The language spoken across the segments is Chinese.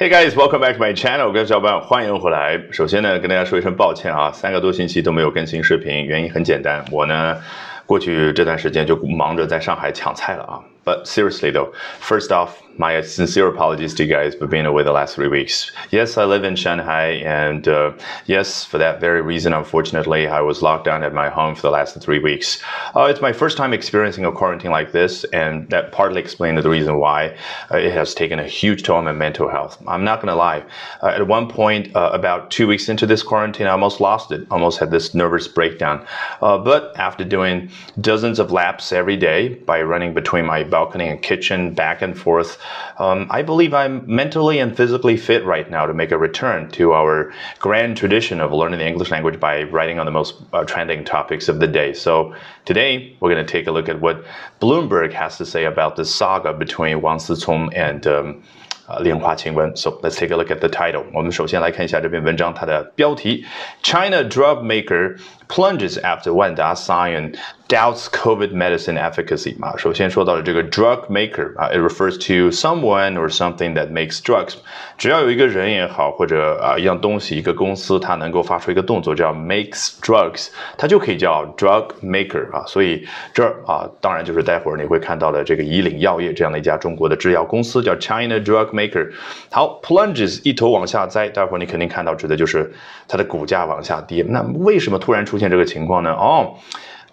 Hey guys, welcome back to my channel，各位小伙伴欢迎回来。首先呢，跟大家说一声抱歉啊，三个多星期都没有更新视频，原因很简单，我呢过去这段时间就忙着在上海抢菜了啊。But seriously though, first off, my sincere apologies to you guys for being away the last three weeks. Yes, I live in Shanghai, and uh, yes, for that very reason, unfortunately, I was locked down at my home for the last three weeks. Uh, it's my first time experiencing a quarantine like this, and that partly explains the reason why uh, it has taken a huge toll on my mental health. I'm not gonna lie. Uh, at one point, uh, about two weeks into this quarantine, I almost lost it. Almost had this nervous breakdown. Uh, but after doing dozens of laps every day by running between my balcony and kitchen back and forth um, I believe I'm mentally and physically fit right now to make a return to our grand tradition of learning the English language by writing on the most uh, trending topics of the day. So today we're going to take a look at what Bloomberg has to say about the saga between Wang Sicong and um, 呃，莲花清瘟。So let's take a look at the title. 我们首先来看一下这篇文章它的标题：China drug maker plunges after 万达 Science doubts COVID medicine efficacy 啊，首先说到了这个 drug maker 啊，it refers to someone or something that makes drugs。只要有一个人也好，或者啊一样东西，一个公司，它能够发出一个动作叫 makes drugs，它就可以叫 drug maker 啊。所以这儿啊，当然就是待会儿你会看到的这个以岭药业这样的一家中国的制药公司叫 China Drug Maker。好，plunges 一头往下栽，待会儿你肯定看到指的就是它的股价往下跌。那为什么突然出现这个情况呢？哦。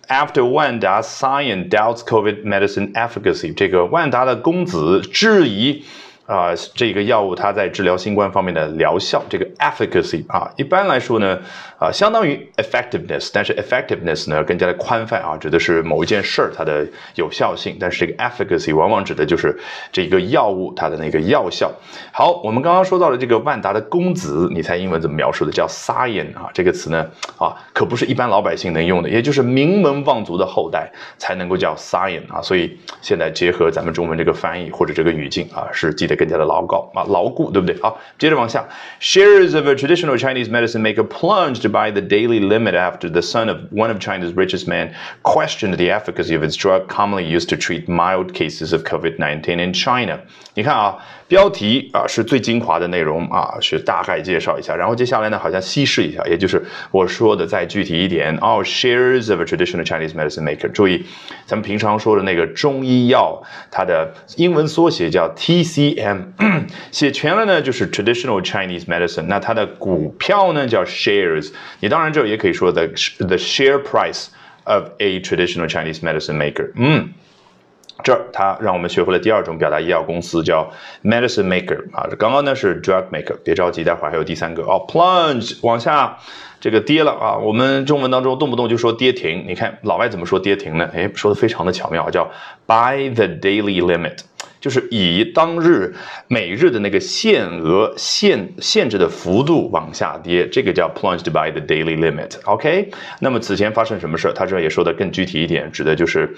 After 万达 Science doubts COVID medicine efficacy，这个万达的公子质疑。啊，这个药物它在治疗新冠方面的疗效，这个 efficacy 啊，一般来说呢，啊，相当于 effectiveness，但是 effectiveness 呢更加的宽泛啊，指的是某一件事儿它的有效性，但是这个 efficacy 往往指的就是这个药物它的那个药效。好，我们刚刚说到了这个万达的公子，你猜英文怎么描述的？叫 sion 啊，这个词呢，啊，可不是一般老百姓能用的，也就是名门望族的后代才能够叫 sion 啊，所以现在结合咱们中文这个翻译或者这个语境啊，是记得。更加的牢高啊，牢固，对不对？好，接着往下，shares of a traditional Chinese medicine maker plunged by the daily limit after the son of one of China's richest men questioned the efficacy of its drug commonly used to treat mild cases of COVID-19 in China。你看啊，标题啊是最精华的内容啊，是大概介绍一下，然后接下来呢，好像稀释一下，也就是我说的再具体一点哦，shares of a traditional Chinese medicine maker。注意，咱们平常说的那个中医药，它的英文缩写叫 TCM。 写全了呢，就是 traditional Chinese medicine。那它的股票呢叫 shares。你当然这也可以说 the the share price of a traditional Chinese medicine maker。嗯，这儿它让我们学会了第二种表达医药公司叫 medicine maker 啊。刚刚呢是 drug maker，别着急，待会儿还有第三个哦，plunge 往下这个跌了啊。我们中文当中动不动就说跌停，你看老外怎么说跌停呢？哎，说的非常的巧妙，叫 by the daily limit。就是以当日每日的那个限额限限制的幅度往下跌，这个叫 plunged by the daily limit。OK，那么此前发生什么事儿？他这也说的更具体一点，指的就是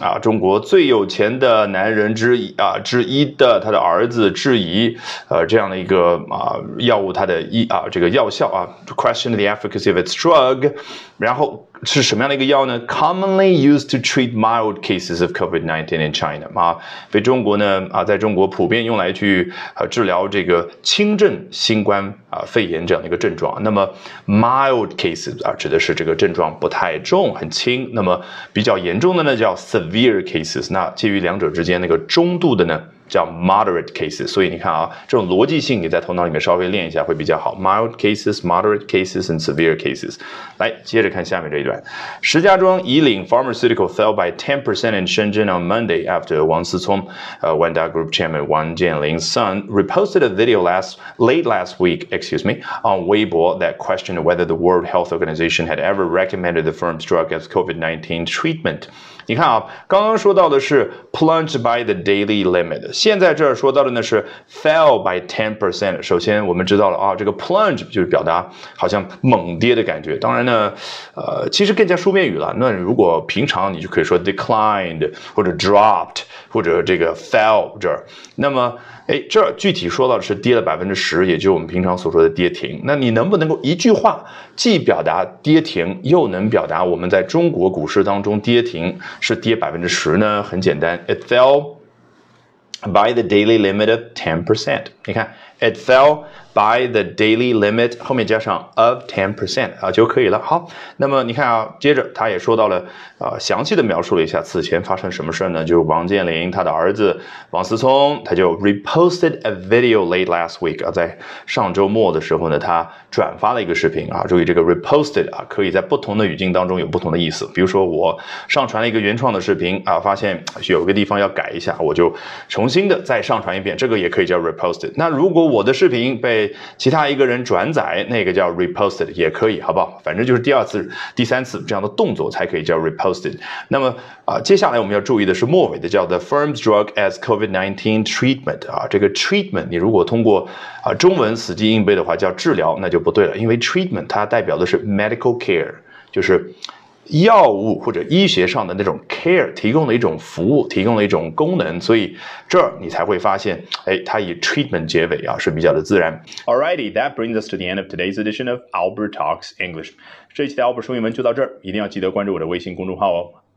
啊，中国最有钱的男人之一啊之一的他的儿子质疑呃这样的一个啊药物它的医啊这个药效啊，question the efficacy of its drug，然后。是什么样的一个药呢？Commonly used to treat mild cases of COVID-19 in China 啊，被中国呢啊，在中国普遍用来去呃治疗这个轻症新冠啊肺炎这样的一个症状。那么 mild cases 啊，指的是这个症状不太重，很轻。那么比较严重的呢，叫 severe cases。那介于两者之间那个中度的呢？叫 moderate cases，所以你看啊，这种逻辑性你在头脑里面稍微练一下会比较好。Mild cases, moderate cases, and severe cases。来，接着看下面这一段。石家庄以岭 Pharmaceutical fell by 10% in Shenzhen on Monday after Wang Sicong, uh, Wanda Group chairman Wang Jianling's son, reposted a video last late last week, excuse me, on Weibo that questioned whether the World Health Organization had ever recommended the firm's drug as COVID-19 treatment. 你看啊，刚刚说到的是 plunge by the daily limit，现在这儿说到的呢是 fell by ten percent。首先我们知道了啊，这个 plunge 就是表达好像猛跌的感觉。当然呢，呃，其实更加书面语了。那如果平常你就可以说 declined 或者 dropped 或者这个 fell 这儿。那么哎，这儿具体说到是跌了百分之十，也就是我们平常所说的跌停。那你能不能够一句话既表达跌停，又能表达我们在中国股市当中跌停是跌百分之十呢？很简单，it fell by the daily limit of ten percent。你看，it fell by the daily limit 后面加上 of ten percent 啊就可以了。好，那么你看啊，接着他也说到了啊，详细的描述了一下此前发生什么事儿呢？就是王健林他的儿子王思聪，他就 reposted a video late last week 啊，在上周末的时候呢，他转发了一个视频啊。注意这个 reposted 啊，可以在不同的语境当中有不同的意思。比如说我上传了一个原创的视频啊，发现有个地方要改一下，我就重新的再上传一遍，这个也可以叫 reposted。那如果我的视频被其他一个人转载，那个叫 reposted 也可以，好不好？反正就是第二次、第三次这样的动作才可以叫 reposted。那么啊，接下来我们要注意的是末尾的叫 the firm's drug as COVID-19 treatment 啊，这个 treatment 你如果通过啊中文死记硬背的话叫治疗，那就不对了，因为 treatment 它代表的是 medical care，就是。药物或者医学上的那种 care 提供了一种服务，提供了一种功能，所以这儿你才会发现，哎，它以 treatment 结尾啊，是比较的自然。Alrighty, that brings us to the end of today's edition of Albert Talks English。这一期的 Albert 说英文就到这儿，一定要记得关注我的微信公众号哦。